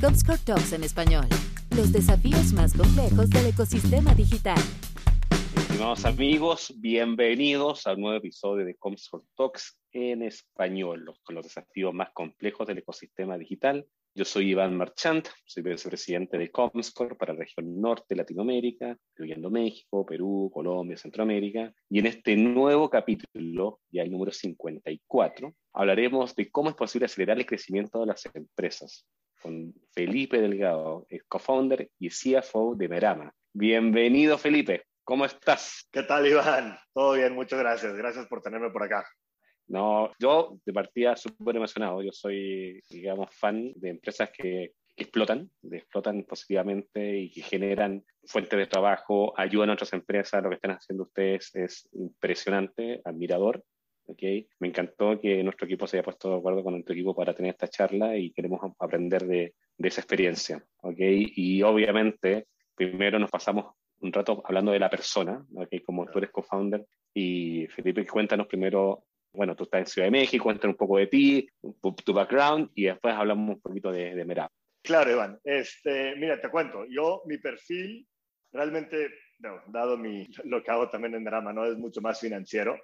Comscore Talks en español. Los desafíos más complejos del ecosistema digital. Estimados amigos, bienvenidos a un nuevo episodio de Comscore Talks en español, con los desafíos más complejos del ecosistema digital. Yo soy Iván Marchant, soy vicepresidente de Comscore para la región norte de Latinoamérica, incluyendo México, Perú, Colombia, Centroamérica. Y en este nuevo capítulo, ya el número 54, hablaremos de cómo es posible acelerar el crecimiento de las empresas con Felipe Delgado, el co-founder y CFO de Merama. Bienvenido, Felipe. ¿Cómo estás? ¿Qué tal, Iván? Todo bien, muchas gracias. Gracias por tenerme por acá. No, yo de partida súper emocionado. Yo soy, digamos, fan de empresas que, explotan, que explotan positivamente y que generan fuentes de trabajo, ayudan a otras empresas. Lo que están haciendo ustedes es impresionante, admirador. Okay. Me encantó que nuestro equipo se haya puesto de acuerdo con nuestro equipo para tener esta charla y queremos aprender de, esa experiencia. Okay. Y obviamente, primero nos pasamos un rato hablando de la persona, okay, como tú eres co-founder. Y Felipe, cuéntanos primero, bueno, tú estás en Ciudad de México, cuéntanos un poco de ti, tu background y después hablamos un poquito de, de Merab. Claro, Iván. Este, mira, te cuento, yo, mi perfil, realmente, no, dado mi, lo que hago también en Merama, ¿no? Es mucho más financiero.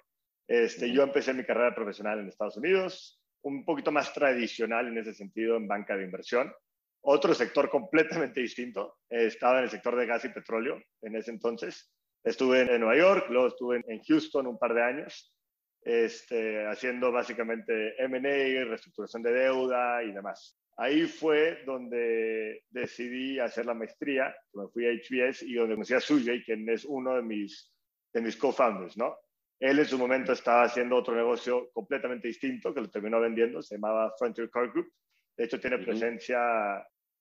Este, yo empecé mi carrera profesional en Estados Unidos, un poquito más tradicional en ese sentido en banca de inversión. Otro sector completamente distinto. Estaba en el sector de gas y petróleo en ese entonces. Estuve en Nueva York, luego estuve en Houston un par de años, este, haciendo básicamente M&A, reestructuración de deuda y demás. Ahí fue donde decidí hacer la maestría, me fui a HBS y donde conocí a Sujay, quien es uno de mis, de mis co-founders, ¿no? Él en su momento estaba haciendo otro negocio completamente distinto que lo terminó vendiendo, se llamaba Frontier Car Group. De hecho, tiene presencia,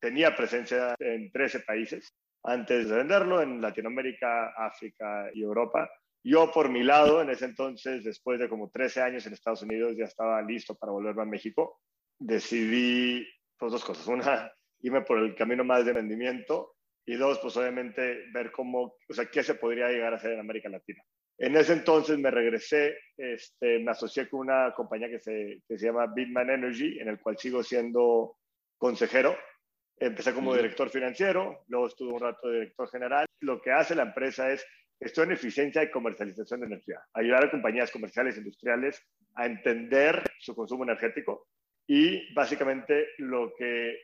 tenía presencia en 13 países antes de venderlo, en Latinoamérica, África y Europa. Yo, por mi lado, en ese entonces, después de como 13 años en Estados Unidos, ya estaba listo para volverme a México. Decidí, pues, dos cosas. Una, irme por el camino más de rendimiento y dos, pues obviamente ver cómo, o sea, qué se podría llegar a hacer en América Latina. En ese entonces me regresé, este, me asocié con una compañía que se, que se llama Bitman Energy, en el cual sigo siendo consejero. Empecé como director financiero, luego estuve un rato de director general. Lo que hace la empresa es esto en eficiencia y comercialización de energía, ayudar a compañías comerciales e industriales a entender su consumo energético y básicamente lo que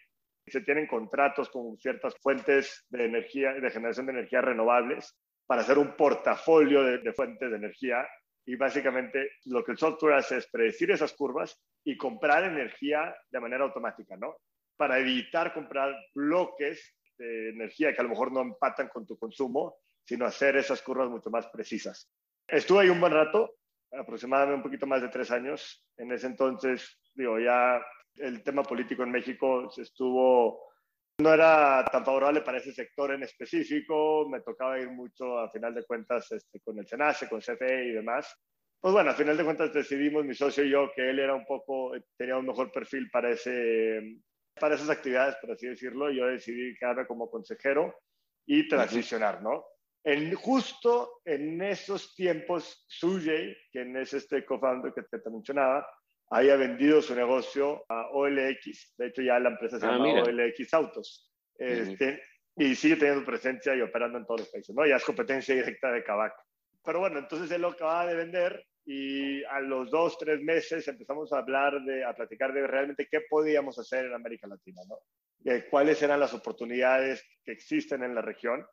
se tienen contratos con ciertas fuentes de energía, de generación de energía renovables para hacer un portafolio de, fuentes de energía y básicamente lo que el software hace es predecir esas curvas y comprar energía de manera automática, ¿no? Para evitar comprar bloques de energía que a lo mejor no empatan con tu consumo, sino hacer esas curvas mucho más precisas. Estuve ahí un buen rato, aproximadamente un poquito más de tres años. En ese entonces, digo, ya el tema político en México estuvo no era tan favorable para ese sector en específico, me tocaba ir mucho a final de cuentas este, con el SENACE, con CFE y demás. Pues bueno, a final de cuentas decidimos mi socio y yo que él era un poco, tenía un mejor perfil para, ese, para esas actividades, por así decirlo, yo decidí quedarme como consejero y transicionar, ¿no? En, justo en esos tiempos, Sujay, quien es este co-founder que te mencionaba, había vendido su negocio a OLX. De hecho, ya la empresa se ah, llama OLX Autos. Este, Y sigue teniendo presencia y operando en todos los países, ¿no? Ya es competencia directa de Kavak. Pero bueno, entonces él lo acababa de vender y a los dos, tres meses empezamos a hablar, de, a platicar de realmente qué podíamos hacer en América Latina, ¿no? Cuáles eran las oportunidades que existen en la región.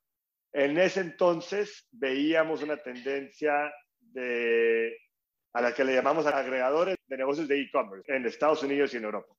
En ese entonces veíamos una tendencia de a la que le llamamos agregadores de negocios de e-commerce en Estados Unidos y en Europa.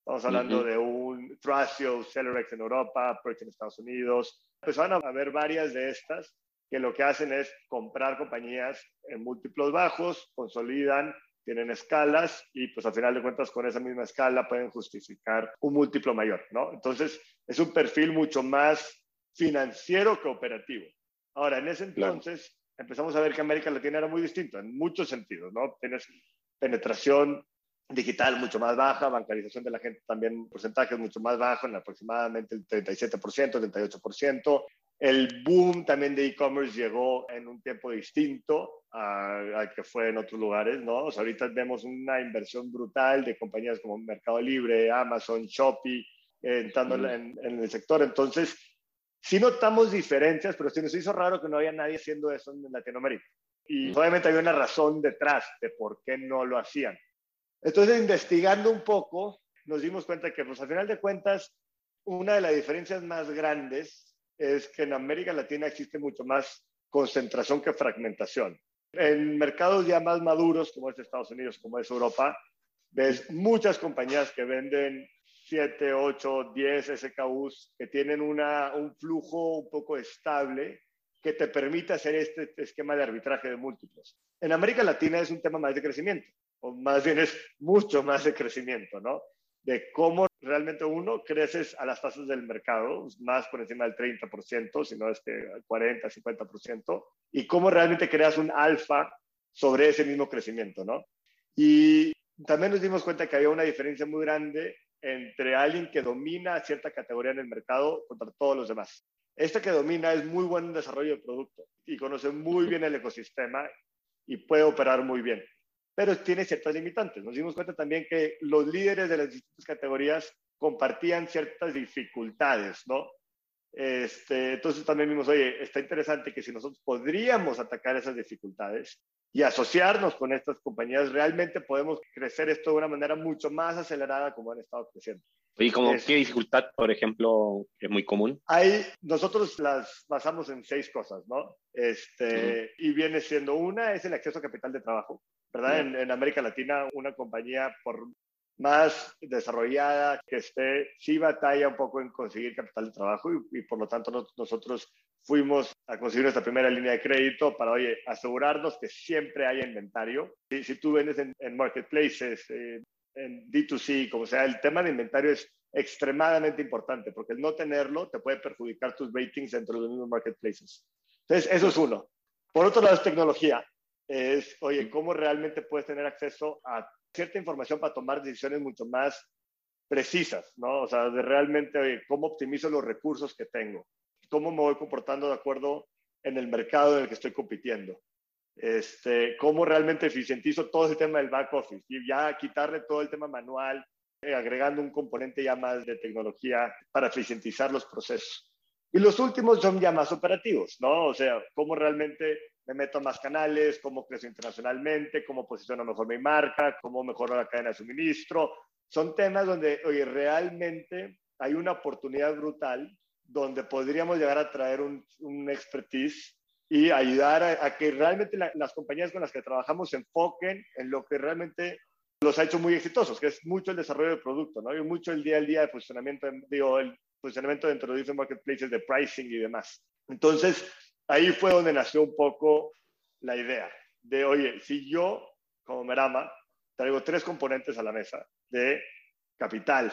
Estamos hablando de un Thrasio, Celerex en Europa, Perch en Estados Unidos. Empezaron a haber varias de estas que lo que hacen es comprar compañías en múltiplos bajos, consolidan, tienen escalas y pues al final de cuentas con esa misma escala pueden justificar un múltiplo mayor, ¿no? Entonces es un perfil mucho más financiero que operativo. Ahora, en ese entonces, empezamos a ver que América Latina era muy distinto en muchos sentidos, ¿no? Tienes penetración digital mucho más baja, bancarización de la gente también, porcentajes mucho más bajo, en aproximadamente el 37%, 38%. El boom también de e-commerce llegó en un tiempo distinto al que fue en otros lugares, ¿no? O sea, ahorita vemos una inversión brutal de compañías como Mercado Libre, Amazon, Shopee, entrando en, en, el sector. Entonces, sí notamos diferencias, pero sí nos hizo raro que no había nadie haciendo eso en Latinoamérica. Y obviamente había una razón detrás de por qué no lo hacían. Entonces, investigando un poco, nos dimos cuenta que, pues, al final de cuentas, una de las diferencias más grandes es que en América Latina existe mucho más concentración que fragmentación. En mercados ya más maduros, como es Estados Unidos, como es Europa, ves muchas compañías que venden 7, 8, 10 SKUs, que tienen una, un flujo un poco estable que te permite hacer este esquema de arbitraje de múltiplos. En América Latina es un tema más de crecimiento, o más bien es mucho más de crecimiento, ¿no? De cómo realmente uno creces a las tasas del mercado, más por encima del 30%, si no es que 40, 50%, y cómo realmente creas un alfa sobre ese mismo crecimiento, ¿no? Y también nos dimos cuenta que había una diferencia muy grande entre alguien que domina cierta categoría en el mercado contra todos los demás. Este que domina es muy buen en desarrollo de producto y conoce muy bien el ecosistema y puede operar muy bien, pero tiene ciertas limitantes. Nos dimos cuenta también que los líderes de las distintas categorías compartían ciertas dificultades, ¿no? Este, entonces también vimos, oye, está interesante que si nosotros podríamos atacar esas dificultades y asociarnos con estas compañías, realmente podemos crecer esto de una manera mucho más acelerada como han estado creciendo. ¿Y como qué dificultad, por ejemplo, es muy común? Hay, nosotros las basamos en seis cosas, ¿no? Este, Y viene siendo una, es el acceso a capital de trabajo, ¿verdad? En, en, América Latina, una compañía, por más desarrollada que esté, sí batalla un poco en conseguir capital de trabajo y, y por lo tanto nosotros fuimos a conseguir nuestra primera línea de crédito para, oye, asegurarnos que siempre haya inventario. Si, si tú vendes en, en marketplaces, eh, en D2C, como sea, el tema de inventario es extremadamente importante porque el no tenerlo te puede perjudicar tus ratings dentro de los mismos marketplaces. Entonces, eso es uno. Por otro lado, es tecnología. Es, oye, ¿cómo realmente puedes tener acceso a cierta información para tomar decisiones mucho más precisas, ¿no? O sea, de realmente, oye, ¿cómo optimizo los recursos que tengo? ¿Cómo me voy comportando de acuerdo en el mercado en el que estoy compitiendo? Este, cómo realmente eficientizo todo ese tema del back office y ya quitarle todo el tema manual, eh, agregando un componente ya más de tecnología para eficientizar los procesos. Y los últimos son ya más operativos, ¿no? O sea, cómo realmente me meto a más canales, cómo crezco internacionalmente, cómo posiciono mejor mi marca, cómo mejoro la cadena de suministro. Son temas donde, oye, realmente hay una oportunidad brutal donde podríamos llegar a traer un, un expertise y ayudar a, que realmente las compañías con las que trabajamos se enfoquen en lo que realmente los ha hecho muy exitosos, que es mucho el desarrollo del producto, ¿no? Y mucho el día al día de posicionamiento, digo, el posicionamiento dentro de different marketplaces, de pricing y demás. Entonces, ahí fue donde nació un poco la idea de, oye, si yo, como Merama, traigo tres componentes a la mesa de capital,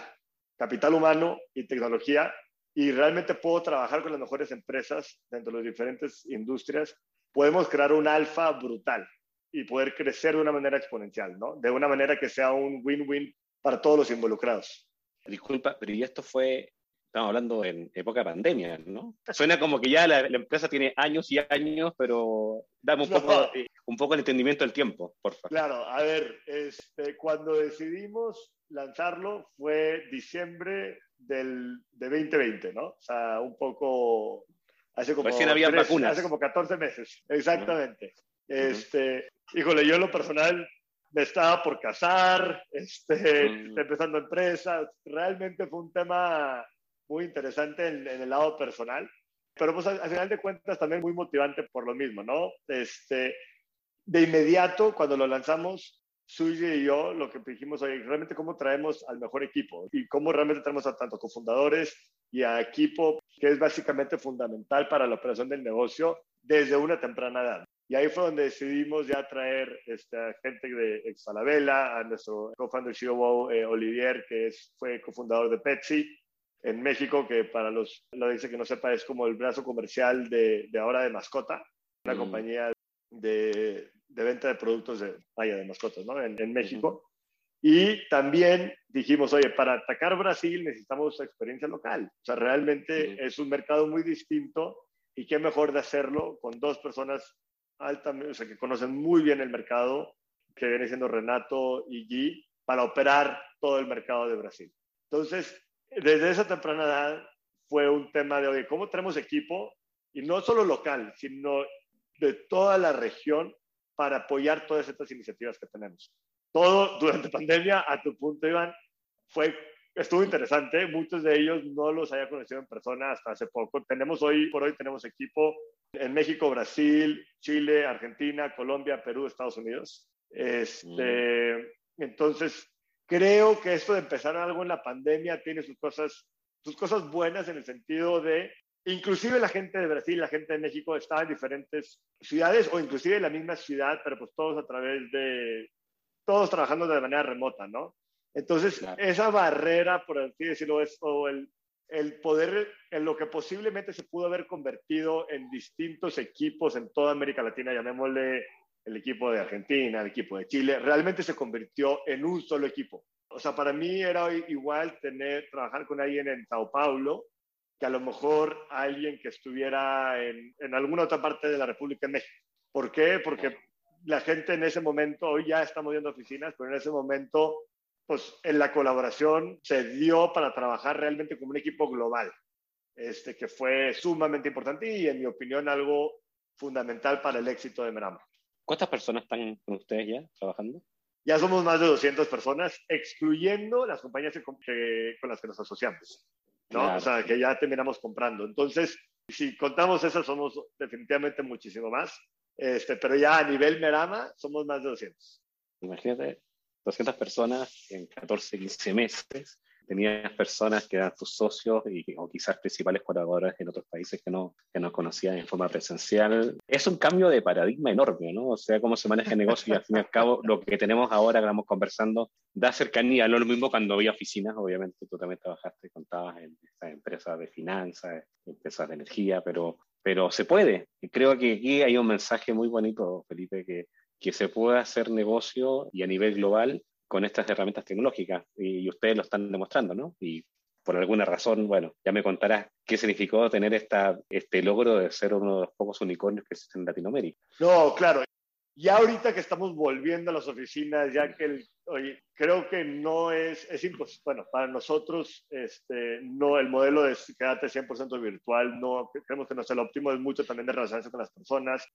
capital humano y tecnología, y realmente puedo trabajar con las mejores empresas dentro de las diferentes industrias, podemos crear un alfa brutal y poder crecer de una manera exponencial, ¿no? De una manera que sea un win-win para todos los involucrados. Disculpa, pero ¿y esto fue, estamos hablando en época de pandemia, ¿no? Suena como que ya la, la empresa tiene años y años, pero dame un, no. poco, un poco el entendimiento del tiempo, por favor. Claro, a ver, este, cuando decidimos lanzarlo fue diciembre del, de 2020, ¿no? O sea, un poco... Hace como, Recién había vacunas. hace como 14 meses, exactamente. Uh -huh. Este, híjole, yo en lo personal me estaba por casar, este, uh -huh. empezando empresas. Realmente fue un tema muy interesante en, en, el lado personal, pero pues al, al, final de cuentas también muy motivante por lo mismo, ¿no? Este, de inmediato, cuando lo lanzamos, Suyi y yo lo que dijimos, oye, realmente cómo traemos al mejor equipo y cómo realmente tenemos a tanto cofundadores y a equipo que es básicamente fundamental para la operación del negocio desde una temprana edad. Y ahí fue donde decidimos ya traer este, gente de Exalabela, a nuestro co-founder CEO eh, Olivier, que es, fue cofundador de Pepsi en México, que para los lo dice que no sepa es como el brazo comercial de, de ahora de Mascota, una mm. compañía de, de venta de productos de, vaya, de mascotas, ¿no? En, en México. Y también dijimos, oye, para atacar Brasil necesitamos experiencia local. O sea, realmente es un mercado muy distinto y qué mejor de hacerlo con dos personas altamente, o sea, que conocen muy bien el mercado, que viene siendo Renato y Guy, para operar todo el mercado de Brasil. Entonces, desde esa temprana edad fue un tema de, oye, ¿cómo tenemos equipo? Y no solo local, sino de toda la región para apoyar todas estas iniciativas que tenemos. Todo durante pandemia, a tu punto, Iván, fue, estuvo interesante. Muchos de ellos no los había conocido en persona hasta hace poco. Tenemos hoy, por hoy, tenemos equipo en México, Brasil, Chile, Argentina, Colombia, Perú, Estados Unidos. Este, mm. Entonces, creo que esto de empezar algo en la pandemia tiene sus cosas, sus cosas buenas en el sentido de, inclusive la gente de Brasil, la gente de México estaba en diferentes ciudades o inclusive en la misma ciudad, pero pues todos a través de, todos trabajando de manera remota, ¿no? Entonces, esa barrera, por así decirlo, es o el, el poder, en lo que posiblemente se pudo haber convertido en distintos equipos en toda América Latina, llamémosle el equipo de Argentina, el equipo de Chile, realmente se convirtió en un solo equipo. O sea, para mí era igual tener, trabajar con alguien en Sao Paulo que a lo mejor alguien que estuviera en, en alguna otra parte de la República de México. ¿Por qué? Porque la gente en ese momento, hoy ya estamos viendo oficinas, pero en ese momento, pues en la colaboración se dio para trabajar realmente como un equipo global, este, que fue sumamente importante y en mi opinión algo fundamental para el éxito de Merama. ¿Cuántas personas están con ustedes ya trabajando? Ya somos más de 200 personas, excluyendo las compañías con las que nos asociamos, ¿no? O sea, que ya terminamos comprando. Entonces, si contamos esas, somos definitivamente muchísimo más. Este, pero ya a nivel Merama, somos más de 200. Imagínate, 200 personas en 14, 15 meses tenías personas que eran tus socios y, o quizás principales colaboradores en otros países que no, que no conocían en forma presencial. Es un cambio de paradigma enorme, ¿no? O sea, cómo se maneja el negocio y al fin y al cabo lo que tenemos ahora, que estamos conversando, da cercanía. No lo mismo cuando había oficinas, obviamente tú también trabajaste, contabas en estas empresas de finanzas, empresas de energía, pero, pero se puede. Y creo que aquí hay un mensaje muy bonito, Felipe, que, que se puede hacer negocio y a nivel global con estas herramientas tecnológicas y, ustedes lo están demostrando, ¿no? Y por alguna razón, bueno, ya me contarás qué significó tener esta, este logro de ser uno de los pocos unicornios que existen en Latinoamérica. No, claro. Ya ahorita que estamos volviendo a las oficinas, ya que el, oye, creo que no es, es imposible, bueno, para nosotros, este, no, el modelo de quedarte 100% virtual, no, creemos que no es el óptimo, es mucho también de relacionarse con las personas,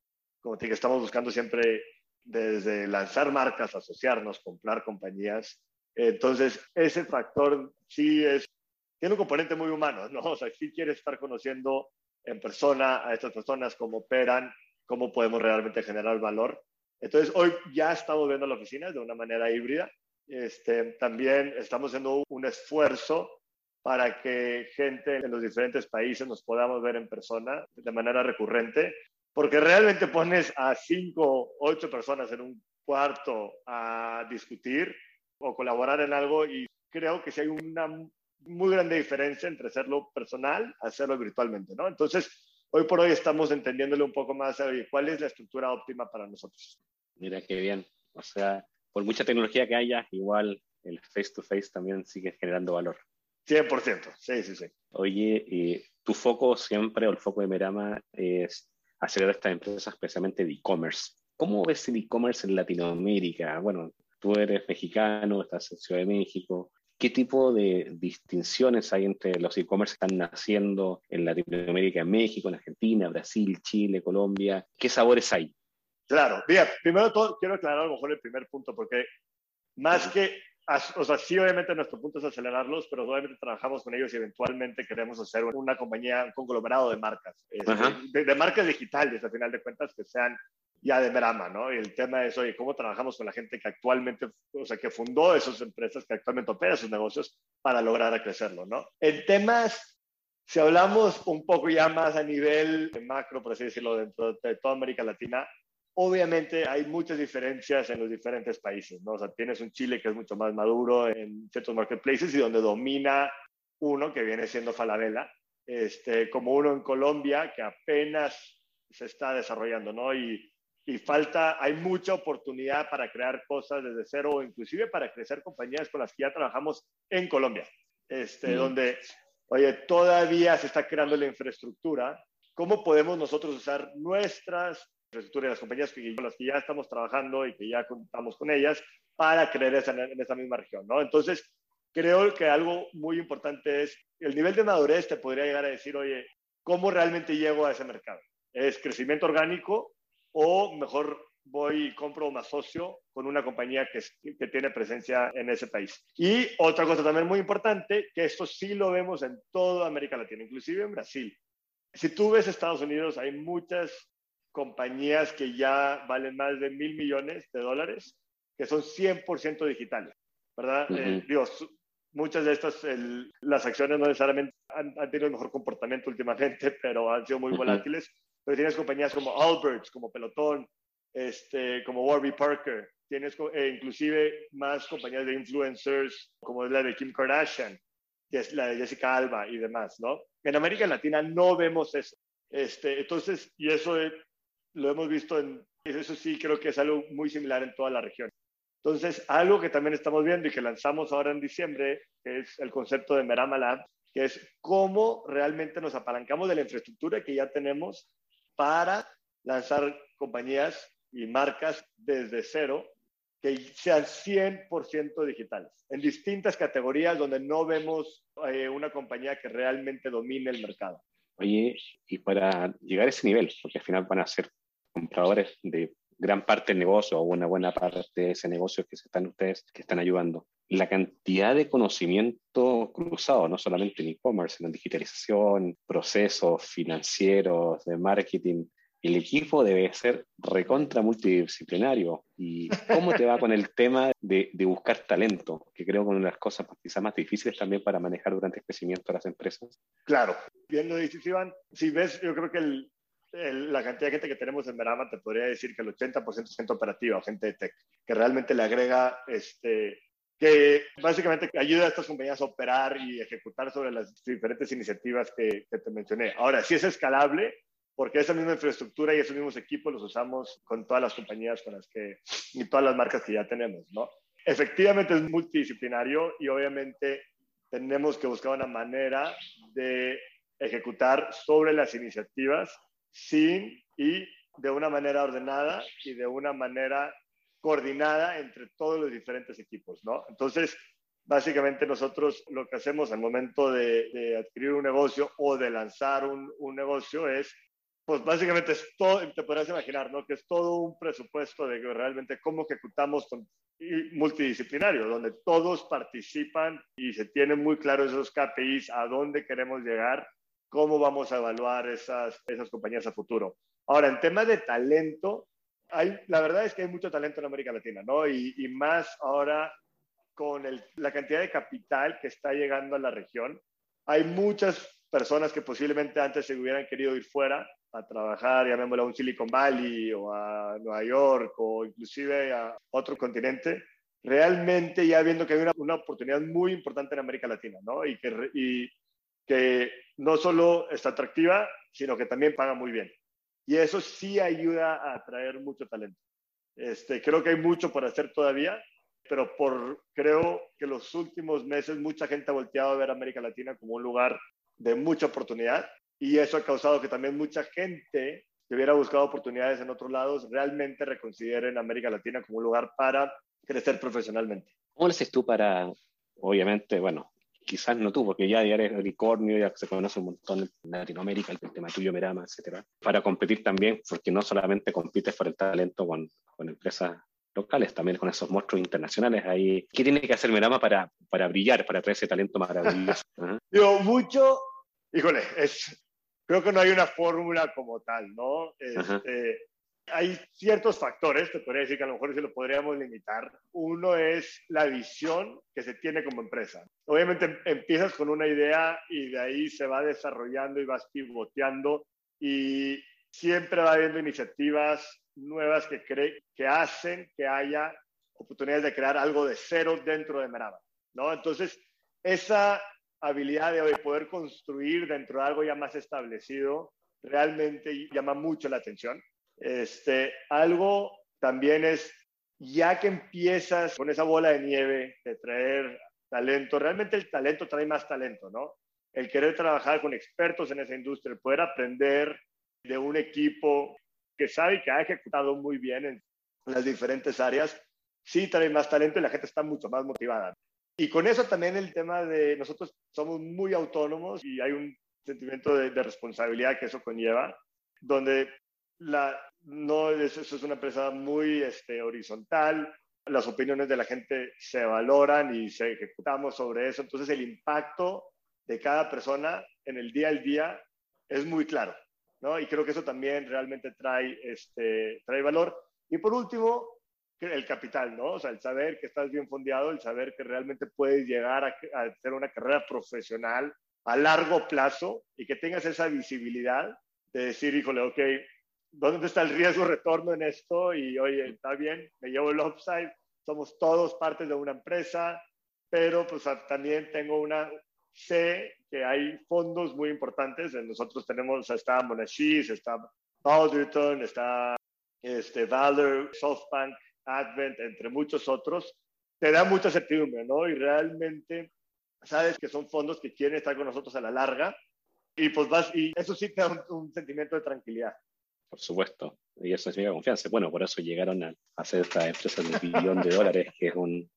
como te dije, estamos buscando siempre desde lanzar marcas, asociarnos, comprar compañías. Entonces, ese factor sí es, tiene un componente muy humano, ¿no? O sea, sí quiere estar conociendo en persona a estas personas, cómo operan, cómo podemos realmente generar valor. Entonces, hoy ya estamos viendo la oficina de una manera híbrida. Este, también estamos haciendo un esfuerzo para que gente en los diferentes países nos podamos ver en persona de manera recurrente porque realmente pones a cinco, ocho personas en un cuarto a discutir o colaborar en algo y creo que sí hay una muy grande diferencia entre hacerlo personal a hacerlo virtualmente, ¿no? Entonces, hoy por hoy estamos entendiéndole un poco más a cuál es la estructura óptima para nosotros. Mira qué bien. O sea, por mucha tecnología que haya, igual el face to face también sigue generando valor. 100%, sí, sí, sí. Oye, y tu foco siempre, o el foco de Merama, es hacer estas empresas especialmente de e-commerce. ¿Cómo ves el e-commerce en Latinoamérica? Bueno, tú eres mexicano, estás en Ciudad de México. ¿Qué tipo de distinciones hay entre los e-commerce que están naciendo en Latinoamérica, en México, en Argentina, Brasil, Chile, Colombia? ¿Qué sabores hay? Claro, bien, primero todo quiero aclarar a lo mejor el primer punto, porque más que o sea, sí, obviamente nuestro punto es acelerarlos, pero obviamente trabajamos con ellos y eventualmente queremos hacer una compañía, un conglomerado de marcas, este, de, marcas digitales, al final de cuentas, que sean ya de Merama, ¿no? Y el tema es, oye, ¿cómo trabajamos con la gente que actualmente, o sea, que fundó esas empresas, que actualmente opera sus negocios para lograr crecerlo, ¿no? En temas, si hablamos un poco ya más a nivel macro, por así decirlo, dentro de toda América Latina, Obviamente hay muchas diferencias en los diferentes países, ¿no? O sea, tienes un Chile que es mucho más maduro en ciertos marketplaces y donde domina uno que viene siendo Falabella, este, como uno en Colombia que apenas se está desarrollando, ¿no? Y, y falta, hay mucha oportunidad para crear cosas desde cero o inclusive para crecer compañías con las que ya trabajamos en Colombia, este, mm. donde, oye, todavía se está creando la infraestructura. ¿Cómo podemos nosotros usar nuestras infraestructura y las compañías con las que ya estamos trabajando y que ya contamos con ellas para creer en esa misma región, ¿no? Entonces, creo que algo muy importante es el nivel de madurez te podría llegar a decir, oye, ¿cómo realmente llego a ese mercado? ¿Es crecimiento orgánico o mejor voy y compro más socio con una compañía que, que, tiene presencia en ese país. Y otra cosa también muy importante, que esto sí lo vemos en toda América Latina, inclusive en Brasil. Si tú ves Estados Unidos, hay muchas compañías que ya valen más de mil millones de dólares, que son 100% digitales, ¿verdad? Eh, Dios, muchas de estas, las acciones no necesariamente han, tenido el mejor comportamiento últimamente, pero han sido muy volátiles. Pero tienes compañías como Alberts, como Pelotón, este, como Warby Parker, tienes eh, inclusive más compañías de influencers, como es la de Kim Kardashian, que es la de Jessica Alba y demás, ¿no? En América Latina no vemos eso. Este, entonces, y eso lo hemos visto en, eso sí creo que es algo muy similar en toda la región. Entonces, algo que también estamos viendo y que lanzamos ahora en diciembre, es el concepto de Merama Lab, que es cómo realmente nos apalancamos de la infraestructura que ya tenemos para lanzar compañías y marcas desde cero que sean 100% digitales, en distintas categorías donde no vemos eh, una compañía que realmente domine el mercado. Oye, y para llegar a ese nivel, porque al final van a ser compradores de gran parte del negocio o una buena parte de ese negocio que se están ustedes que están ayudando. La cantidad de conocimiento cruzado, no solamente en e-commerce, sino en digitalización, procesos financieros, de marketing, el equipo debe ser recontra multidisciplinario. ¿Y cómo te va con el tema de, buscar talento? Que creo que una de las cosas quizás más difíciles también para manejar durante el crecimiento de las empresas. Claro, bien lo dices, Iván. Si ves, yo creo que el, la cantidad de gente que tenemos en Verama te podría decir que el 80% es gente operativa, gente de tech, que realmente le agrega, este, que básicamente ayuda a estas compañías a operar y ejecutar sobre las diferentes iniciativas que, que te mencioné. Ahora, si es escalable, porque esa misma infraestructura y esos mismos equipos los usamos con todas las compañías con las que, y todas las marcas que ya tenemos, ¿no? Efectivamente es multidisciplinario y obviamente tenemos que buscar una manera de ejecutar sobre las iniciativas sin y de una manera ordenada y de una manera coordinada entre todos los diferentes equipos, ¿no? Entonces, básicamente nosotros lo que hacemos al momento de, adquirir un negocio o de lanzar un, un, negocio es, pues básicamente es todo, te podrás imaginar, ¿no? Que es todo un presupuesto de realmente cómo ejecutamos con, multidisciplinario, donde todos participan y se tienen muy claros esos KPIs, a dónde queremos llegar cómo vamos a evaluar esas, esas compañías a futuro. Ahora, en tema de talento, hay, la verdad es que hay mucho talento en América Latina, ¿no? Y, y más ahora con el, la cantidad de capital que está llegando a la región. Hay muchas personas que posiblemente antes se hubieran querido ir fuera a trabajar, llamémoslo a un Silicon Valley o a Nueva York o inclusive a otro continente, realmente ya viendo que hay una, una oportunidad muy importante en América Latina, ¿no? Y que, y que no solo está atractiva, sino que también paga muy bien. Y eso sí ayuda a atraer mucho talento. Este, creo que hay mucho por hacer todavía, pero por, creo que los últimos meses mucha gente ha volteado a ver América Latina como un lugar de mucha oportunidad y eso ha causado que también mucha gente que hubiera buscado oportunidades en otros lados realmente reconsideren América Latina como un lugar para crecer profesionalmente. ¿Cómo le haces tú para, obviamente, bueno, quizás no tú, porque ya, eres unicornio, ya se conoce un montón en Latinoamérica, el tema tuyo, Merama, etcétera, para competir también, porque no solamente compites por el talento con, con empresas locales, también con esos monstruos internacionales ahí. ¿Qué tiene que hacer Merama para, para brillar, para traer ese talento maravilloso? Digo, mucho, híjole, es, creo que no hay una fórmula como tal, ¿no? Este, hay ciertos factores, te podría decir que a lo mejor se lo podríamos limitar. Uno es la visión que se tiene como empresa. Obviamente empiezas con una idea y de ahí se va desarrollando y vas pivoteando y siempre va habiendo iniciativas nuevas que, que hacen que haya oportunidades de crear algo de cero dentro de Meraba, ¿no? Entonces, esa habilidad de poder construir dentro de algo ya más establecido realmente llama mucho la atención. Este, algo también es, ya que empiezas con esa bola de nieve de traer talento, realmente el talento trae más talento, ¿no? El querer trabajar con expertos en esa industria, el poder aprender de un equipo que sabe que ha ejecutado muy bien en las diferentes áreas, sí trae más talento y la gente está mucho más motivada. Y con eso también el tema de nosotros somos muy autónomos y hay un sentimiento de, responsabilidad que eso conlleva, donde no, eso, es una empresa muy este, horizontal, las opiniones de la gente se valoran y se ejecutamos sobre eso, entonces el impacto de cada persona en el día al día es muy claro, ¿no? Y creo que eso también realmente trae, este, trae valor. Y por último, el capital, ¿no? O el saber que estás bien fondeado, el saber que realmente puedes llegar a, a hacer una carrera profesional a largo plazo y que tengas esa visibilidad de decir, híjole, ok, ¿dónde está el riesgo retorno en esto? Y oye, está bien, me llevo el upside, somos todos partes de una empresa, pero pues también tengo una, sé que hay fondos muy importantes, nosotros tenemos, está Monashis, está Alderton, está este, Valor, SoftBank, Advent, entre muchos otros, te da mucha certidumbre, ¿no? Y realmente sabes que son fondos que quieren estar con nosotros a la larga y pues vas, y eso sí te da un, sentimiento de tranquilidad. Por supuesto, y eso significa confianza. Bueno, por eso llegaron a hacer esta empresa de billón de dólares, que es, un,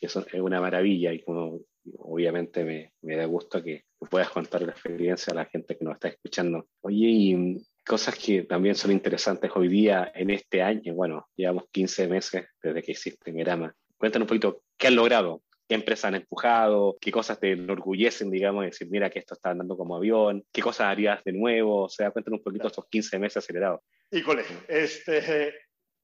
es una maravilla y como obviamente me, me da gusto que, puedas contar la experiencia a la gente que nos está escuchando. Oye, y cosas que también son interesantes hoy día, en este año, bueno, llevamos 15 meses desde que existe Merama. Cuéntanos un poquito qué han logrado, qué empresas han empujado, qué cosas te enorgullecen, digamos, decir, mira que esto está andando como avión, qué cosas harías de nuevo, o sea, cuéntanos un poquito estos 15 meses acelerados. Híjole, este,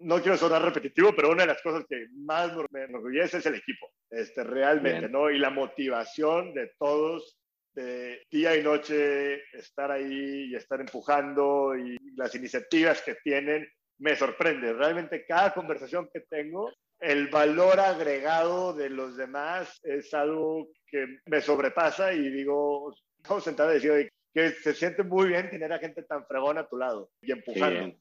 no quiero sonar repetitivo, pero una de las cosas que más me enorgullece es el equipo, este, realmente, ¿no? Y la motivación de todos, de día y noche estar ahí y estar empujando y las iniciativas que tienen, me sorprende. Realmente cada conversación que tengo el valor agregado de los demás es algo que me sobrepasa y digo, estamos sentados y decir que se siente muy bien tener a gente tan fregona a tu lado y empujando.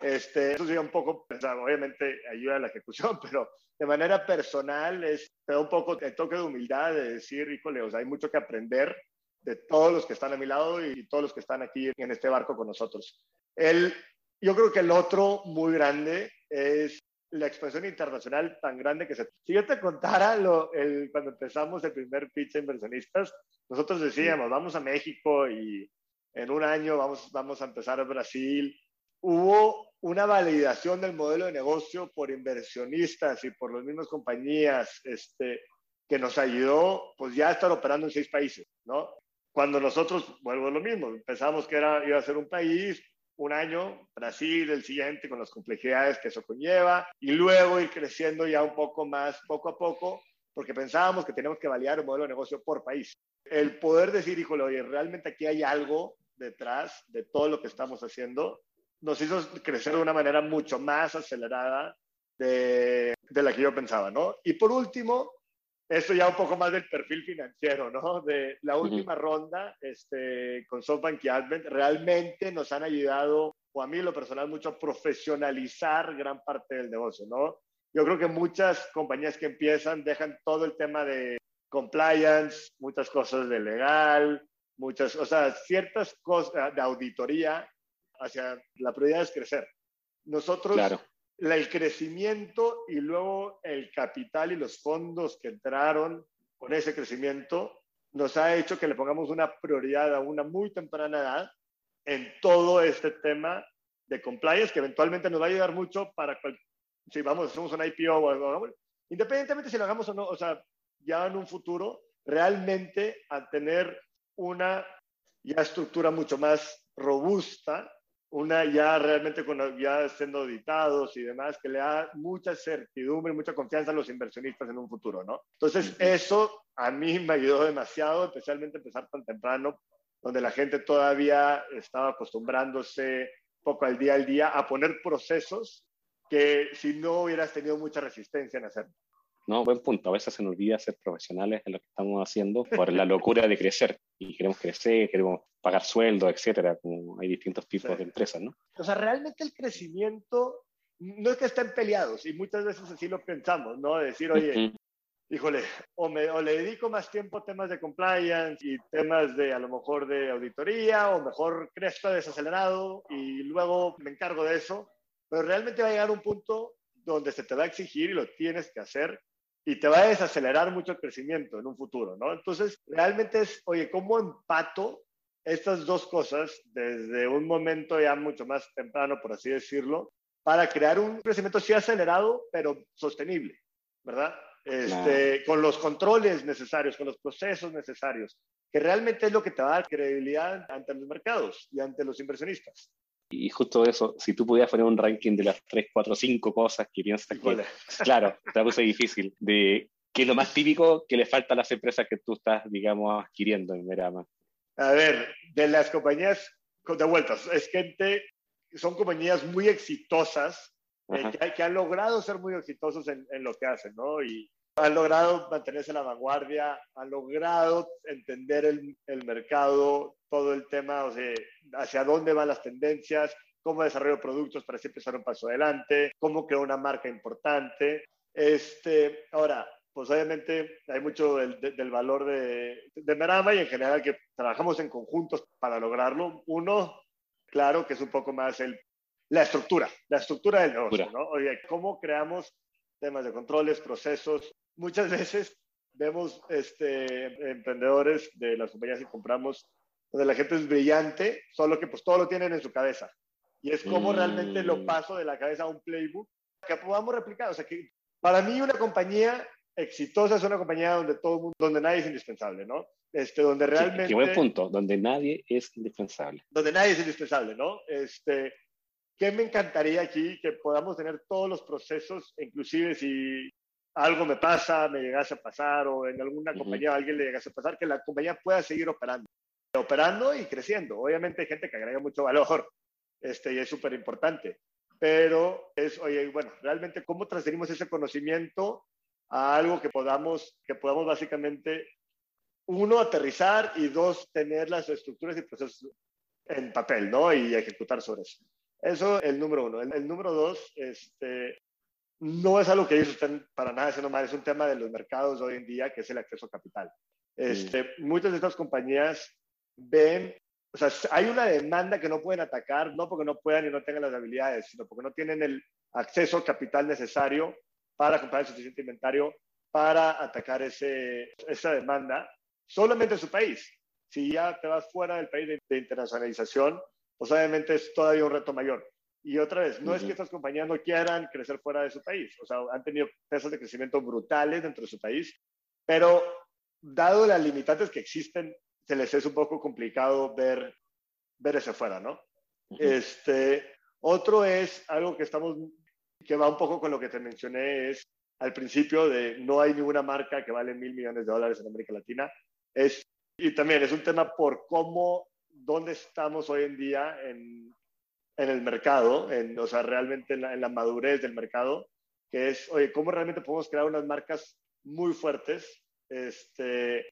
Este, eso sería un poco, obviamente ayuda a la ejecución, pero de manera personal es, te da un poco el toque de humildad de decir, híjole, o sea, hay mucho que aprender de todos los que están a mi lado y todos los que están aquí en este barco con nosotros. El, yo creo que el otro muy grande es la expansión internacional tan grande que se... Si yo te contara lo, el, cuando empezamos el primer pitch inversionistas, nosotros decíamos, vamos a México y en un año vamos, vamos a empezar a Brasil. Hubo una validación del modelo de negocio por inversionistas y por las mismas compañías este, que nos ayudó pues ya a estar operando en seis países, ¿no? Cuando nosotros, vuelvo a lo mismo, pensamos que era, iba a ser un país, un año, Brasil el siguiente con las complejidades que eso conlleva y luego ir creciendo ya un poco más poco a poco porque pensábamos que teníamos que validar un modelo de negocio por país. El poder decir, híjole, oye, realmente aquí hay algo detrás de todo lo que estamos haciendo, nos hizo crecer de una manera mucho más acelerada de, de la que yo pensaba, ¿no? Y por último, esto ya un poco más del perfil financiero, ¿no? De la última ronda este, con SoftBank y Advent, realmente nos han ayudado, o a mí lo personal, mucho a profesionalizar gran parte del negocio, ¿no? Yo creo que muchas compañías que empiezan dejan todo el tema de compliance, muchas cosas de legal, muchas, o sea, ciertas cosas de auditoría hacia la prioridad es crecer. Nosotros claro el crecimiento y luego el capital y los fondos que entraron con ese crecimiento nos ha hecho que le pongamos una prioridad a una muy temprana edad en todo este tema de compliance que eventualmente nos va a ayudar mucho para si vamos, hacemos un IPO o algo, independientemente si lo hagamos o no, o sea, ya en un futuro, realmente a tener una ya estructura mucho más robusta una ya realmente con ya siendo auditados y demás, que le da mucha certidumbre, mucha confianza a los inversionistas en un futuro, ¿no? Entonces, eso a mí me ayudó demasiado, especialmente empezar tan temprano, donde la gente todavía estaba acostumbrándose poco al día al día a poner procesos que si no hubieras tenido mucha resistencia en hacerlo. No, buen punto. A veces se nos olvida ser profesionales en lo que estamos haciendo por la locura de crecer. Y queremos crecer, queremos pagar sueldos, etcétera, como hay distintos tipos de empresas, ¿no? O sea, realmente el crecimiento no es que estén peleados, y muchas veces así lo pensamos, ¿no? decir, oye, híjole, o, me, o le dedico más tiempo a temas de compliance y temas de a lo mejor de auditoría, o mejor crezco desacelerado y luego me encargo de eso. Pero realmente va a llegar un punto donde se te va a exigir y lo tienes que hacer y te va a desacelerar mucho el crecimiento en un futuro, ¿no? Entonces, realmente es, oye, ¿cómo empato estas dos cosas desde un momento ya mucho más temprano, por así decirlo, para crear un crecimiento sí acelerado, pero sostenible, ¿verdad? Este, Con los controles necesarios, con los procesos necesarios, que realmente es lo que te va a dar credibilidad ante los mercados y ante los inversionistas. Y justo eso, si tú pudieras poner un ranking de las 3, 4, 5 cosas que piensas que, claro, te puse difícil, de qué es lo más típico que le falta a las empresas que tú estás, digamos, adquiriendo en Verama. A ver, de las compañías, de vueltas, es gente, son compañías muy exitosas, eh, que, que, han logrado ser muy exitosos en, en, lo que hacen, ¿no? Y han logrado mantenerse en la vanguardia, han logrado entender el, el mercado, todo el tema, o sea, hacia dónde van las tendencias, cómo desarrollo productos para siempre estar un paso adelante, cómo crear una marca importante. Este, ahora, pues obviamente hay mucho del, del valor de, de Merama y en general que trabajamos en conjuntos para lograrlo. Uno, claro, que es un poco más el, la estructura, la estructura del negocio, ¿no? Oye, ¿cómo creamos temas de controles, procesos? Muchas veces vemos este, emprendedores de las compañías que compramos donde la gente es brillante, solo que pues todo lo tienen en su cabeza. Y es como realmente lo mm. paso de la cabeza a un playbook que podamos replicar. O sea que para mí una compañía exitosa es una compañía donde todo mundo, donde nadie es indispensable, ¿no? Este, donde realmente... qué buen punto, donde nadie es indispensable. Donde nadie es indispensable, ¿no? Este, ¿Qué me encantaría aquí? Que podamos tener todos los procesos, inclusive si algo me pasa, me llegase a pasar, o en alguna compañía a alguien le llegase a pasar, que la compañía pueda seguir operando operando y creciendo. Obviamente hay gente que agrega mucho valor este, y es súper importante, pero es, oye, bueno, realmente cómo transferimos ese conocimiento a algo que podamos, que podamos básicamente, uno, aterrizar y dos, tener las estructuras y procesos en papel, ¿no? Y ejecutar sobre eso. Eso el número uno. El, número dos, este, no es algo que ellos estén para nada haciendo mal, es un tema de los mercados hoy en día, que es el acceso a capital. Este, Muchas de estas compañías ven, o sea, hay una demanda que no pueden atacar, no porque no puedan y no tengan las habilidades, sino porque no tienen el acceso al capital necesario para comprar el suficiente inventario para atacar ese, esa demanda solamente en su país. Si ya te vas fuera del país de, internacionalización, pues obviamente es todavía un reto mayor. Y otra vez, no es que estas compañías no quieran crecer fuera de su país, o sea, han tenido tasas de crecimiento brutales dentro de su país, pero dado las limitantes que existen se les es un poco complicado ver, ver ese fuera, ¿no? este, otro es algo que estamos, que va un poco con lo que te mencioné, es al principio de no hay ninguna marca que vale mil millones de dólares en América Latina. Es, y también es un tema por cómo, dónde estamos hoy en día en, en el mercado, en, o sea, realmente en la, en la madurez del mercado, que es, oye, cómo realmente podemos crear unas marcas muy fuertes, este,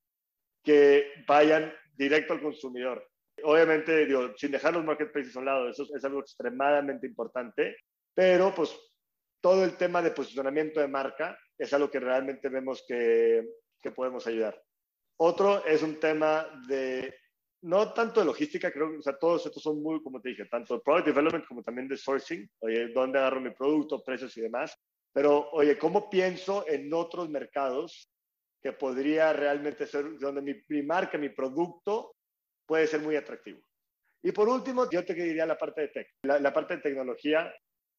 que vayan directo al consumidor. Obviamente, digo, sin dejar los marketplaces a un lado, eso es algo extremadamente importante, pero pues todo el tema de posicionamiento de marca es algo que realmente vemos que, que podemos ayudar. Otro es un tema de, no tanto de logística, creo que o sea, todos estos son muy, como te dije, tanto de product development como también de sourcing, oye, dónde agarro mi producto, precios y demás. Pero, oye, ¿cómo pienso en otros mercados que podría realmente ser donde mi, mi, marca, mi producto puede ser muy atractivo. Y por último, yo te diría la parte de tech. La, parte de tecnología,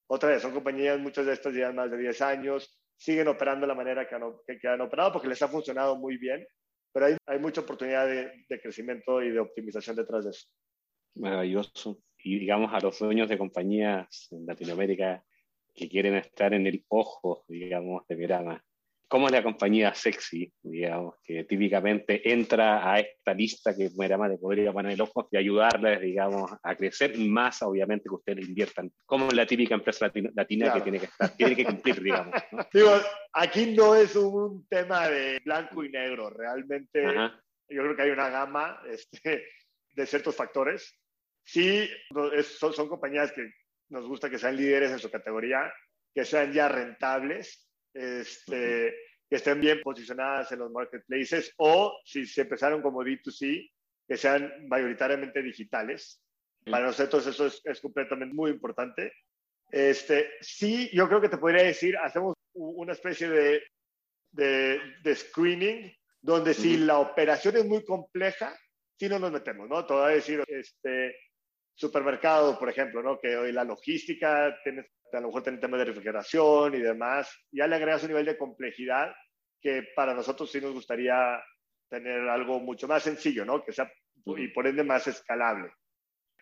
otra vez, son compañías, muchas de estas llevan más de 10 años, siguen operando de la manera que han, que han operado porque les ha funcionado muy bien, pero hay, hay mucha oportunidad de, crecimiento y de optimización detrás de eso. Maravilloso. Y digamos a los dueños de compañías en Latinoamérica que quieren estar en el ojo, digamos, de Verama, ¿Cómo es la compañía sexy, digamos, que típicamente entra a esta lista que Merama le podría poner el ojo y ayudarles, digamos, a crecer más, obviamente, que ustedes inviertan? ¿Cómo es la típica empresa latina, que tiene que estar, tiene que cumplir, digamos? ¿no? Digo, aquí no es un tema de blanco y negro, realmente Ajá. yo creo que hay una gama este, de ciertos factores. Sí, son, son compañías que nos gusta que sean líderes en su categoría, que sean ya rentables, este, que estén bien posicionadas en los marketplaces o si se empezaron como D2C, que sean mayoritariamente digitales. Para nosotros eso es, es, completamente muy importante. Este, sí, yo creo que te podría decir, hacemos una especie de de, de screening, donde si la operación es muy compleja, sí no nos metemos, ¿no? Te voy a decir, este, supermercado, por ejemplo, ¿no? Que hoy la logística, tienes, a lo mejor tiene temas de refrigeración y demás, ya le agregas un nivel de complejidad que para nosotros sí nos gustaría tener algo mucho más sencillo, ¿no? Que sea, y por ende más escalable.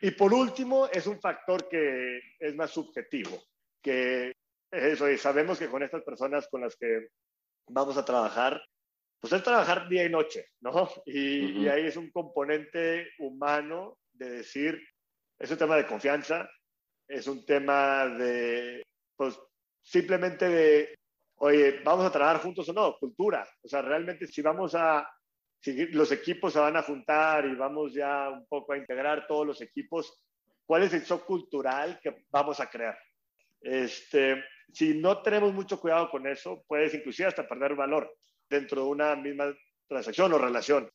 Y por último, es un factor que es más subjetivo, que eso, y sabemos que con estas personas con las que vamos a trabajar, pues es trabajar día y noche, ¿no? Y, y ahí es un componente humano de decir, es un tema de confianza, es un tema de, pues simplemente de, oye, vamos a trabajar juntos o no, cultura. O sea, realmente si vamos a, si los equipos se van a juntar y vamos ya un poco a integrar todos los equipos, ¿cuál es el shock cultural que vamos a crear? Este, si no tenemos mucho cuidado con eso, puedes inclusive hasta perder valor dentro de una misma transacción o relación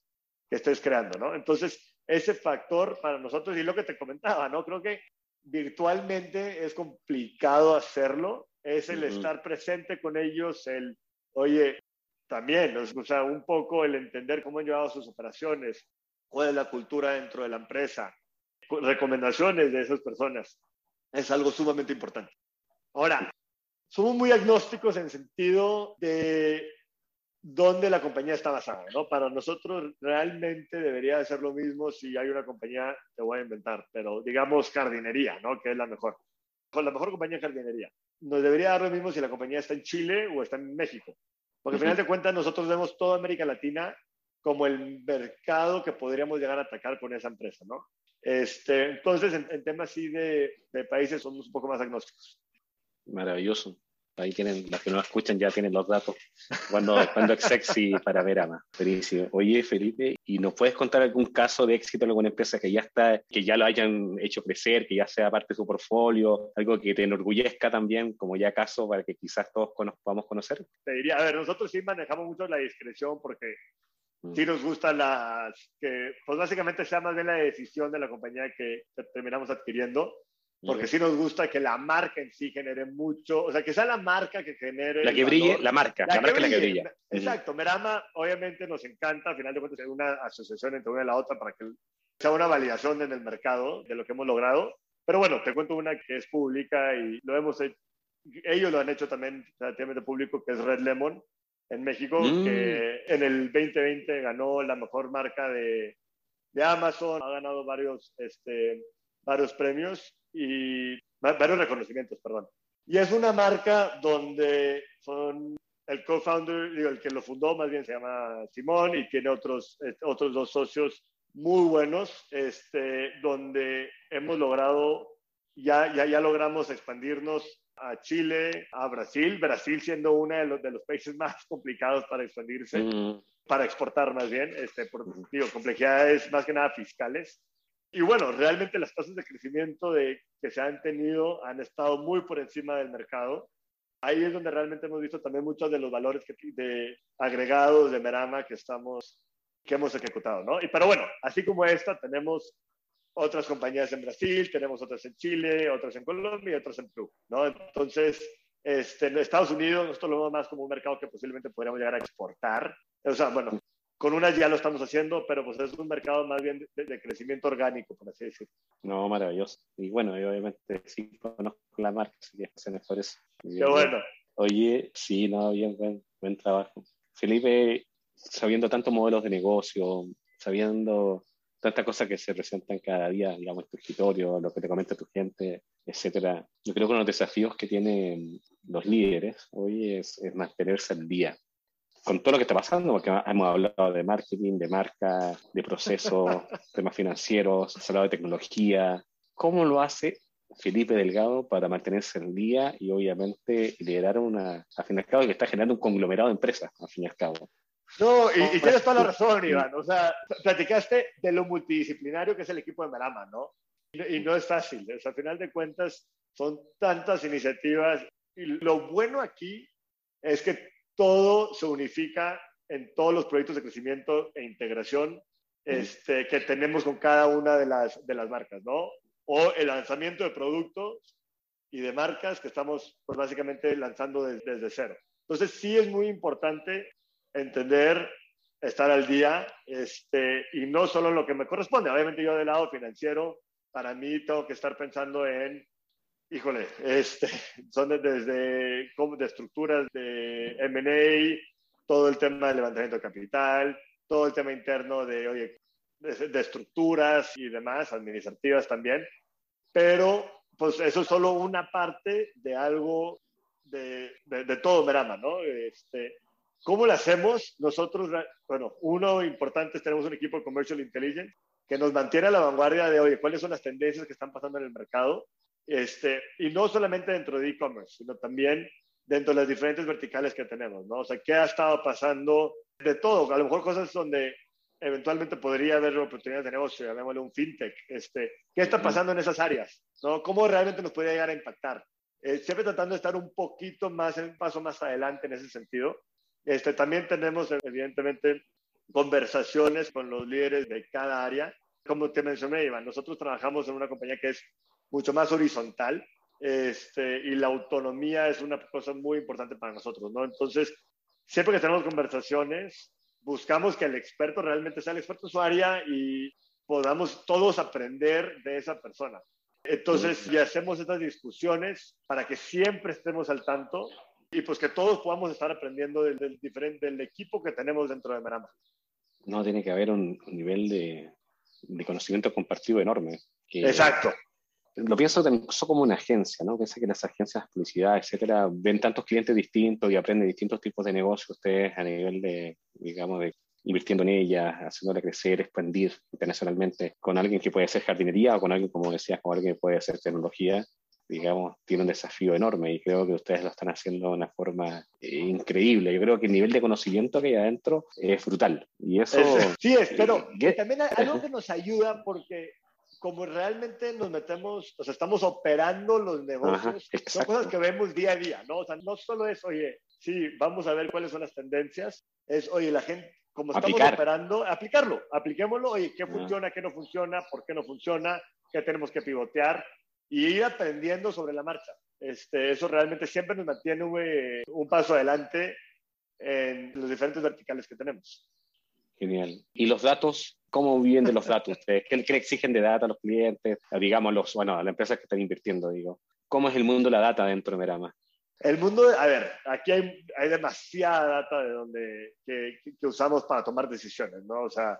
que estés creando, ¿no? Entonces, ese factor para nosotros, y lo que te comentaba, ¿no? Creo que virtualmente es complicado hacerlo, es el estar presente con ellos, el, oye, también, o sea, un poco el entender cómo han llevado sus operaciones, cuál es la cultura dentro de la empresa, recomendaciones de esas personas, es algo sumamente importante. Ahora, somos muy agnósticos en sentido de dónde la compañía está basada, ¿no? Para nosotros realmente debería de ser lo mismo si hay una compañía, te voy a inventar, pero digamos jardinería, ¿no? Que es la mejor. Con la mejor compañía de jardinería. Nos debería dar lo mismo si la compañía está en Chile o está en México. Porque al final de cuentas nosotros vemos toda América Latina como el mercado que podríamos llegar a atacar con esa empresa, ¿no? Este, entonces, en, temas así de, de países somos un poco más agnósticos. Maravilloso. Ahí tienen, los que no escuchan ya tienen los datos. Cuando, cuando es sexy para Verama. Buenísimo. Oye, Felipe, ¿y nos puedes contar algún caso de éxito en alguna empresa que ya está, que ya lo hayan hecho crecer, que ya sea parte de su portfolio, algo que te enorgullezca también, como ya caso, para que quizás todos podamos conocer? Te diría, a ver, nosotros sí manejamos mucho la discreción porque mm. sí nos gusta las que, pues básicamente sea más bien la decisión de la compañía que terminamos adquiriendo porque sí nos gusta que la marca en sí genere mucho, o sea, que sea la marca que genere. La que brille, la marca, la, marca la que brilla. Exacto, Merama obviamente nos encanta, al final de cuentas, una asociación entre una y la otra para que sea una validación en el mercado de lo que hemos logrado. Pero bueno, te cuento una que es pública y lo hemos hecho, ellos lo han hecho también relativamente público, que es Red Lemon en México, mm. que en el 2020 ganó la mejor marca de, de Amazon, ha ganado varios, este, varios premios y varios reconocimientos, perdón. Y es una marca donde son el co-founder, digo, el que lo fundó más bien se llama Simón y tiene otros, este, otros dos socios muy buenos, este, donde hemos logrado, ya, ya, ya logramos expandirnos a Chile, a Brasil, Brasil siendo uno de los, de los países más complicados para expandirse, mm. para exportar más bien, este, por, digo, complejidades más que nada fiscales. Y bueno, realmente las tasas de crecimiento de, que se han tenido han estado muy por encima del mercado. Ahí es donde realmente hemos visto también muchos de los valores que, de agregados de Merama que, estamos, que hemos ejecutado, ¿no? Y pero bueno, así como esta, tenemos otras compañías en Brasil, tenemos otras en Chile, otras en Colombia y otras en Perú, ¿no? Entonces, este, en Estados Unidos nosotros lo vemos más como un mercado que posiblemente podríamos llegar a exportar. O sea, bueno, con unas ya lo estamos haciendo, pero pues es un mercado más bien de, crecimiento orgánico, por así decirlo. No, maravilloso. Y bueno, yo obviamente sí conozco la marca, así que por eso. Qué bueno. Oye, sí, no, bien, buen, buen trabajo. Felipe, sabiendo tantos modelos de negocio, sabiendo tantas cosas que se presentan cada día, digamos, en tu escritorio, lo que te comenta tu gente, etcétera. Yo creo que uno de los desafíos que tienen los líderes hoy es, es mantenerse al día con todo lo que está pasando, porque hemos hablado de marketing, de marca, de procesos, temas financieros, hemos hablado de tecnología. ¿Cómo lo hace Felipe Delgado para mantenerse en día y obviamente liderar una, al fin y al cabo, que está generando un conglomerado de empresas, al fin y al cabo? No, y, tienes toda la razón, Iván. O sea, platicaste de lo multidisciplinario que es el equipo de Marama, ¿no? Y, y no es fácil. O sea, al final de cuentas, son tantas iniciativas. Y lo bueno aquí es que todo se unifica en todos los proyectos de crecimiento e integración este, que tenemos con cada una de las, de las marcas, ¿no? O el lanzamiento de productos y de marcas que estamos pues, básicamente lanzando desde cero. Entonces sí es muy importante entender, estar al día, este, y no solo en lo que me corresponde. Obviamente yo del lado financiero, para mí tengo que estar pensando en, híjole, este, son desde de estructuras de M&A, todo el tema de levantamiento de capital, todo el tema interno de, oye, de, estructuras y demás, administrativas también, pero pues eso es solo una parte de algo de, de, todo Merama, ¿no? Este, ¿Cómo lo hacemos? Nosotros, bueno, uno importante es tenemos un equipo de Commercial Intelligence que nos mantiene a la vanguardia de, oye, cuáles son las tendencias que están pasando en el mercado, este, y no solamente dentro de e-commerce, sino también dentro de las diferentes verticales que tenemos, ¿no? O sea, ¿qué ha estado pasando de todo? A lo mejor cosas donde eventualmente podría haber oportunidades de negocio, llamémosle un fintech. Este, ¿Qué está pasando en esas áreas? ¿no? ¿Cómo realmente nos podría llegar a impactar? Eh, siempre tratando de estar un poquito más, un paso más adelante en ese sentido. Este, también tenemos, evidentemente, conversaciones con los líderes de cada área. Como te mencioné, Iván, nosotros trabajamos en una compañía que es mucho más horizontal este, y la autonomía es una cosa muy importante para nosotros, ¿no? Entonces, siempre que tenemos conversaciones, buscamos que el experto realmente sea el experto en su área y podamos todos aprender de esa persona. Entonces, ya hacemos estas discusiones para que siempre estemos al tanto y pues que todos podamos estar aprendiendo del, diferente, del equipo que tenemos dentro de Merama. No, tiene que haber un, nivel de, de, conocimiento compartido enorme. Exacto. Lo pienso como una agencia, ¿no? Piensa que las agencias de publicidad, etcétera, ven tantos clientes distintos y aprenden distintos tipos de negocios ustedes a nivel de, digamos, de invirtiendo en ellas, haciéndola crecer, expandir internacionalmente, con alguien que puede hacer jardinería o con alguien, como decías, con alguien que puede hacer tecnología, digamos, tiene un desafío enorme y creo que ustedes lo están haciendo de una forma eh, increíble. Yo creo que el nivel de conocimiento que hay adentro es brutal. Y eso... sí, es, pero eh, también algo que nos ayuda porque como realmente nos metemos, o sea, estamos operando los negocios, son cosas que vemos día a día, ¿no? O sea, no solo es, oye, sí, vamos a ver cuáles son las tendencias, es, oye, la gente, como estamos operando, aplicarlo, apliquémoslo, oye, qué funciona, qué no funciona, por qué no funciona, qué tenemos que pivotear y ir aprendiendo sobre la marcha. Este, eso realmente siempre nos mantiene un paso adelante en los diferentes verticales que tenemos. Genial. ¿Y los datos? ¿Cómo viven de los datos ustedes? ¿Qué, ¿Qué, exigen de data a los clientes? Digamos, los, bueno, a las empresas que están invirtiendo, digo. ¿Cómo es el mundo de la data dentro de Merama? El mundo, a ver, aquí hay, hay demasiada data de donde, que, que, usamos para tomar decisiones, ¿no? O sea,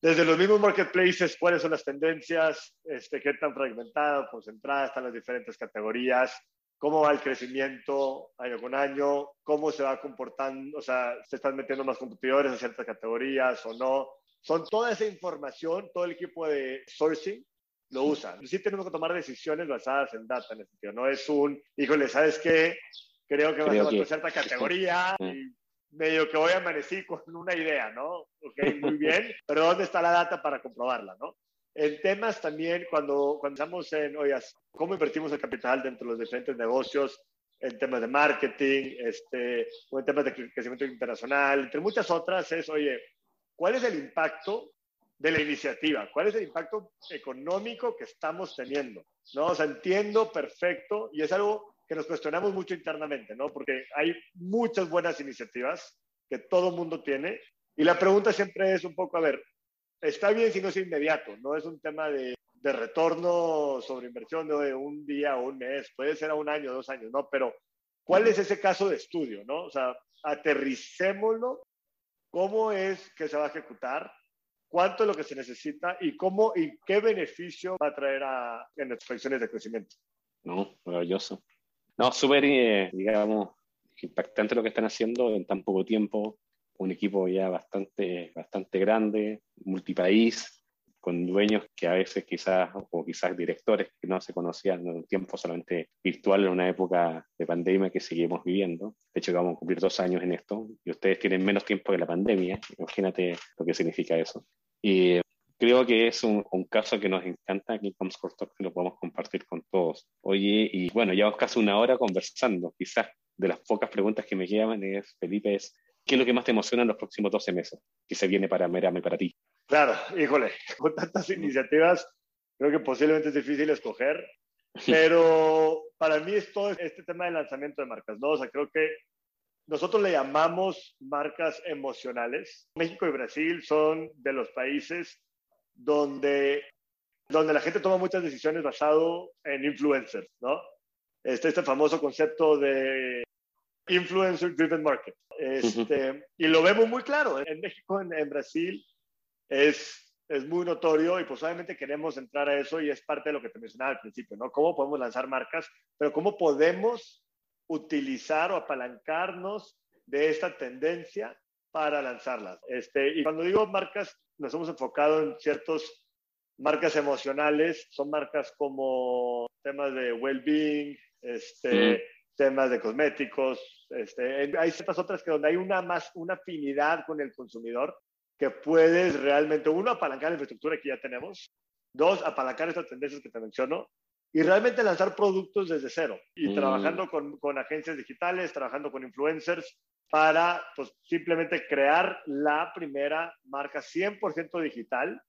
desde los mismos marketplaces, cuáles son las tendencias, este, qué tan fragmentado, concentrada están las diferentes categorías, cómo va el crecimiento año con año, cómo se va comportando, o sea, se están metiendo más competidores en ciertas categorías o no. Son toda esa información, todo el equipo de sourcing lo usa. Sí tenemos que tomar decisiones basadas en data en ese sentido. No es un, híjole, ¿sabes qué? Creo que va a ser cierta categoría y medio que voy a amanecer con una idea, ¿no? Ok, muy bien, pero ¿dónde está la data para comprobarla, no? En temas también, cuando, cuando estamos en, oye, ¿cómo invertimos el capital dentro de los diferentes negocios? En temas de marketing, este, o en temas de crecimiento internacional, entre muchas otras, es, oye, ¿cuál es el impacto de la iniciativa? ¿Cuál es el impacto económico que estamos teniendo? ¿No? O sea, entiendo perfecto y es algo que nos cuestionamos mucho internamente, ¿no? Porque hay muchas buenas iniciativas que todo mundo tiene y la pregunta siempre es un poco, a ver, está bien si no es inmediato, no es un tema de, de retorno sobre inversión de un día o un mes, puede ser a un año, dos años, ¿no? Pero, ¿cuál es ese caso de estudio, ¿no? O sea, aterricémoslo, cómo es que se va a ejecutar, cuánto es lo que se necesita y cómo y qué beneficio va a traer a, en las proyecciones de crecimiento. No, maravilloso. No, súper, eh, digamos, impactante lo que están haciendo en tan poco tiempo un equipo ya bastante, bastante grande, multipaís, con dueños que a veces quizás, o quizás directores que no se conocían en un tiempo solamente virtual, en una época de pandemia que seguimos viviendo. De hecho, vamos a cumplir dos años en esto y ustedes tienen menos tiempo que la pandemia. Imagínate lo que significa eso. Y creo que es un, caso que nos encanta aquí en Comscore Talk, que lo podemos compartir con todos. Oye, y bueno, llevamos casi una hora conversando. Quizás de las pocas preguntas que me quedan es, Felipe, es ¿qué es lo que más te emociona en los próximos 12 meses que se viene para Merame, para ti? Claro, híjole, con tantas iniciativas, creo que posiblemente es difícil escoger, pero para mí es todo este tema de lanzamiento de marcas, ¿no? O sea, creo que nosotros le llamamos marcas emocionales. México y Brasil son de los países donde, donde la gente toma muchas decisiones basado en influencers, ¿no? Este, este famoso concepto de influencer driven market. Este, y lo vemos muy claro. En México, en, en Brasil, es, es muy notorio y pues obviamente queremos entrar a eso y es parte de lo que te mencionaba al principio, ¿no? ¿Cómo podemos lanzar marcas? Pero ¿cómo podemos utilizar o apalancarnos de esta tendencia para lanzarlas? Este, y cuando digo marcas, nos hemos enfocado en ciertos marcas emocionales, son marcas como temas de well-being, este, temas de cosméticos, este, hay ciertas otras que donde hay una más, una afinidad con el consumidor que puedes realmente, uno, apalancar la infraestructura que ya tenemos, dos, apalancar estas tendencias que te menciono, y realmente lanzar productos desde cero y mm. trabajando con, con, agencias digitales, trabajando con influencers para pues, simplemente crear la primera marca 100% digital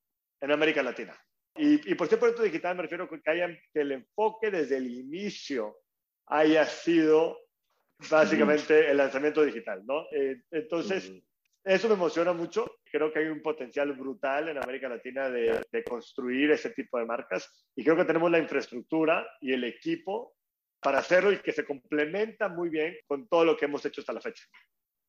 en América Latina. Y, y por 100% digital me refiero a que, hayan, que el enfoque desde el inicio haya sido básicamente el lanzamiento digital, ¿no? Eh, entonces, eso me emociona mucho. Creo que hay un potencial brutal en América Latina de, construir ese tipo de marcas y creo que tenemos la infraestructura y el equipo para hacerlo y que se complementa muy bien con todo lo que hemos hecho hasta la fecha.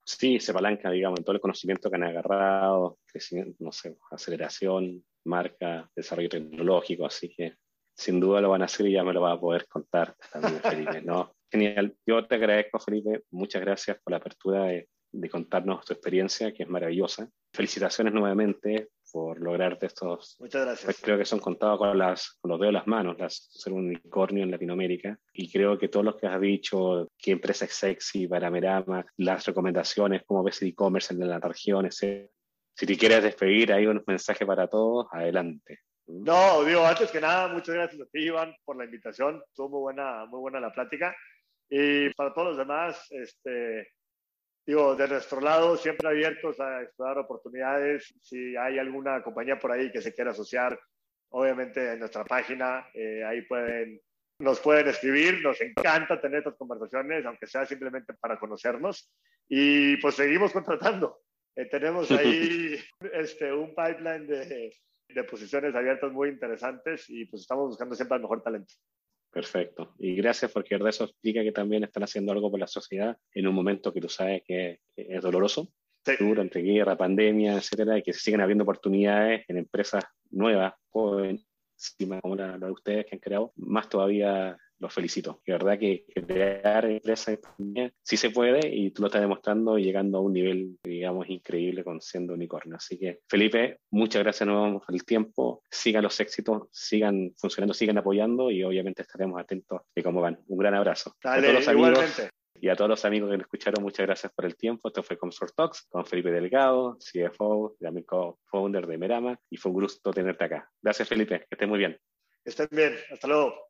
Sí, se balanca, digamos, en todo el conocimiento que han agarrado, crecimiento, no sé, aceleración, marca, desarrollo tecnológico, así que sin duda lo van a hacer y ya me lo va a poder contar también, Felipe. Genial. Yo te agradezco, Felipe. Muchas gracias por la apertura de contarnos tu experiencia, que es maravillosa. Felicitaciones nuevamente por lograrte estos. Muchas gracias. Pues creo que son contados con, las, con los dedos de las manos, las, ser un unicornio en Latinoamérica. Y creo que todos los que has dicho, qué empresa es sexy para Merama, las recomendaciones, cómo ves el e-commerce en la región, etc. Si te quieres despedir, hay un mensaje para todos, adelante. No, digo, antes que nada, muchas gracias a ti, Iván, por la invitación. Estuvo muy buena, muy buena la plática. Y para todos los demás, este, digo, de nuestro lado, siempre abiertos a explorar oportunidades. Si hay alguna compañía por ahí que se quiera asociar, obviamente en nuestra página, eh, ahí pueden, nos pueden escribir. Nos encanta tener estas conversaciones, aunque sea simplemente para conocernos. Y pues seguimos contratando. Eh, tenemos ahí este, un pipeline de, de posiciones abiertas muy interesantes y pues estamos buscando siempre el mejor talento. Perfecto. Y gracias porque de eso explica que también están haciendo algo por la sociedad en un momento que tú sabes que es doloroso, sí. duro, entre guerra, pandemia, etcétera, y que se siguen abriendo oportunidades en empresas nuevas, jóvenes, como la, la de ustedes que han creado, más todavía los felicito. De verdad que crear empresas sí se puede y tú lo estás demostrando y llegando a un nivel, digamos, increíble con siendo unicornio. Así que, Felipe, muchas gracias nuevamente por el tiempo. Sigan los éxitos, sigan funcionando, sigan apoyando y obviamente estaremos atentos de cómo van. Un gran abrazo. Dale, a todos los amigos, Y a todos los amigos que nos escucharon, muchas gracias por el tiempo. Esto fue Comsort Talks con Felipe Delgado, CFO, también co-founder de Merama, y fue un gusto tenerte acá. Gracias, Felipe. Que estés muy bien. Que estén bien. Hasta luego.